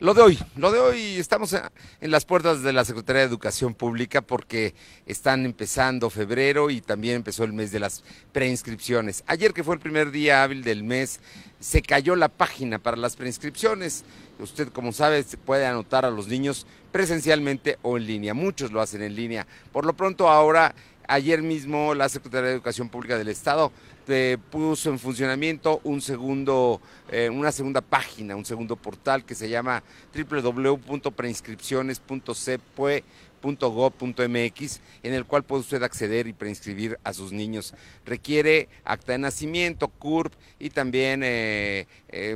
Lo de hoy, lo de hoy estamos en las puertas de la Secretaría de Educación Pública porque están empezando febrero y también empezó el mes de las preinscripciones. Ayer que fue el primer día hábil del mes, se cayó la página para las preinscripciones. Usted, como sabe, puede anotar a los niños presencialmente o en línea. Muchos lo hacen en línea. Por lo pronto ahora Ayer mismo la Secretaría de Educación Pública del Estado eh, puso en funcionamiento un segundo, eh, una segunda página, un segundo portal que se llama www.preinscripciones.cepue.gov.mx en el cual puede usted acceder y preinscribir a sus niños. Requiere acta de nacimiento, CURP y también eh,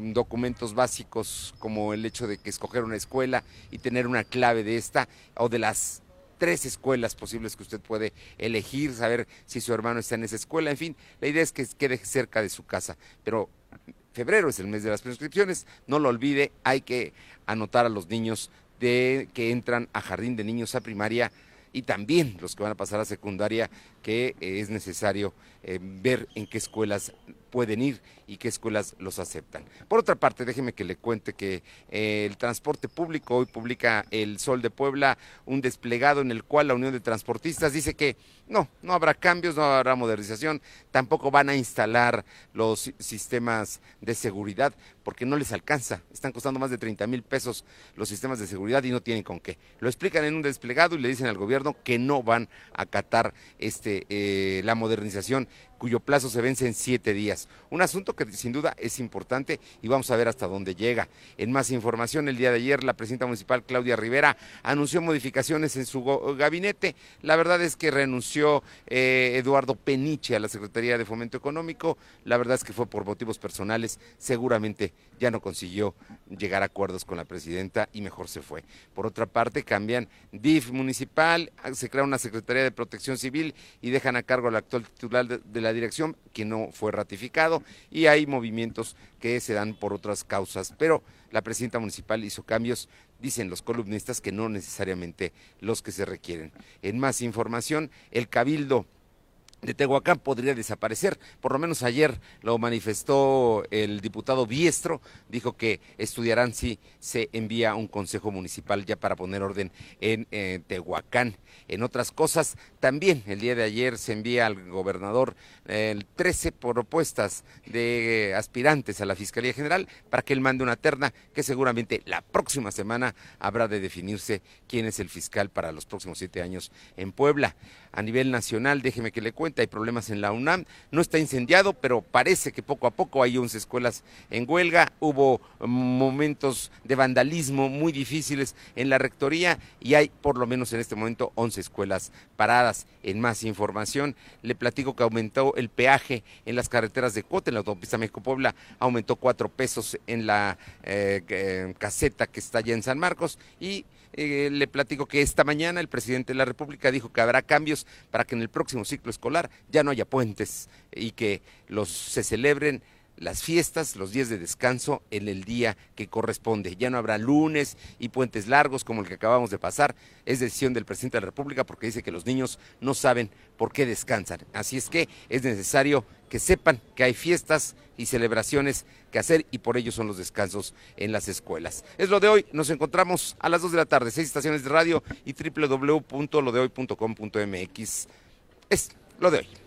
documentos básicos como el hecho de que escoger una escuela y tener una clave de esta o de las tres escuelas posibles que usted puede elegir, saber si su hermano está en esa escuela, en fin, la idea es que quede cerca de su casa, pero febrero es el mes de las prescripciones, no lo olvide, hay que anotar a los niños de que entran a jardín de niños a primaria y también los que van a pasar a secundaria, que es necesario eh, ver en qué escuelas pueden ir y qué escuelas los aceptan. Por otra parte, déjeme que le cuente que eh, el transporte público hoy publica el Sol de Puebla un desplegado en el cual la Unión de Transportistas dice que no, no habrá cambios, no habrá modernización, tampoco van a instalar los sistemas de seguridad porque no les alcanza. Están costando más de 30 mil pesos los sistemas de seguridad y no tienen con qué. Lo explican en un desplegado y le dicen al gobierno que no van a acatar este, eh, la modernización cuyo plazo se vence en siete días. Un asunto que sin duda es importante y vamos a ver hasta dónde llega. En más información, el día de ayer la presidenta municipal Claudia Rivera anunció modificaciones en su gabinete. La verdad es que renunció eh, Eduardo Peniche a la Secretaría de Fomento Económico. La verdad es que fue por motivos personales. Seguramente ya no consiguió llegar a acuerdos con la presidenta y mejor se fue. Por otra parte, cambian DIF municipal, se crea una Secretaría de Protección Civil y dejan a cargo al actual titular de la dirección, que no fue ratificado, y hay movimientos que se dan por otras causas. Pero la presidenta municipal hizo cambios, dicen los columnistas, que no necesariamente los que se requieren. En más información, el Cabildo de Tehuacán podría desaparecer. Por lo menos ayer lo manifestó el diputado Biestro, dijo que estudiarán si se envía un consejo municipal ya para poner orden en eh, Tehuacán. En otras cosas, también el día de ayer se envía al gobernador el 13 propuestas de aspirantes a la Fiscalía General para que él mande una terna que seguramente la próxima semana habrá de definirse quién es el fiscal para los próximos siete años en Puebla. A nivel nacional, déjeme que le cuente hay problemas en la UNAM, no está incendiado, pero parece que poco a poco hay 11 escuelas en huelga, hubo momentos de vandalismo muy difíciles en la rectoría y hay por lo menos en este momento 11 escuelas paradas. En más información, le platico que aumentó el peaje en las carreteras de Cote, en la autopista México-Puebla, aumentó cuatro pesos en la eh, caseta que está allá en San Marcos y eh, le platico que esta mañana el presidente de la República dijo que habrá cambios para que en el próximo ciclo escolar ya no haya puentes y que los se celebren las fiestas, los días de descanso en el día que corresponde. Ya no habrá lunes y puentes largos como el que acabamos de pasar. Es decisión del presidente de la República porque dice que los niños no saben por qué descansan. Así es que es necesario que sepan que hay fiestas y celebraciones que hacer y por ello son los descansos en las escuelas. Es lo de hoy. Nos encontramos a las 2 de la tarde, seis estaciones de radio y www.lodehoy.com.mx. Es lo de hoy.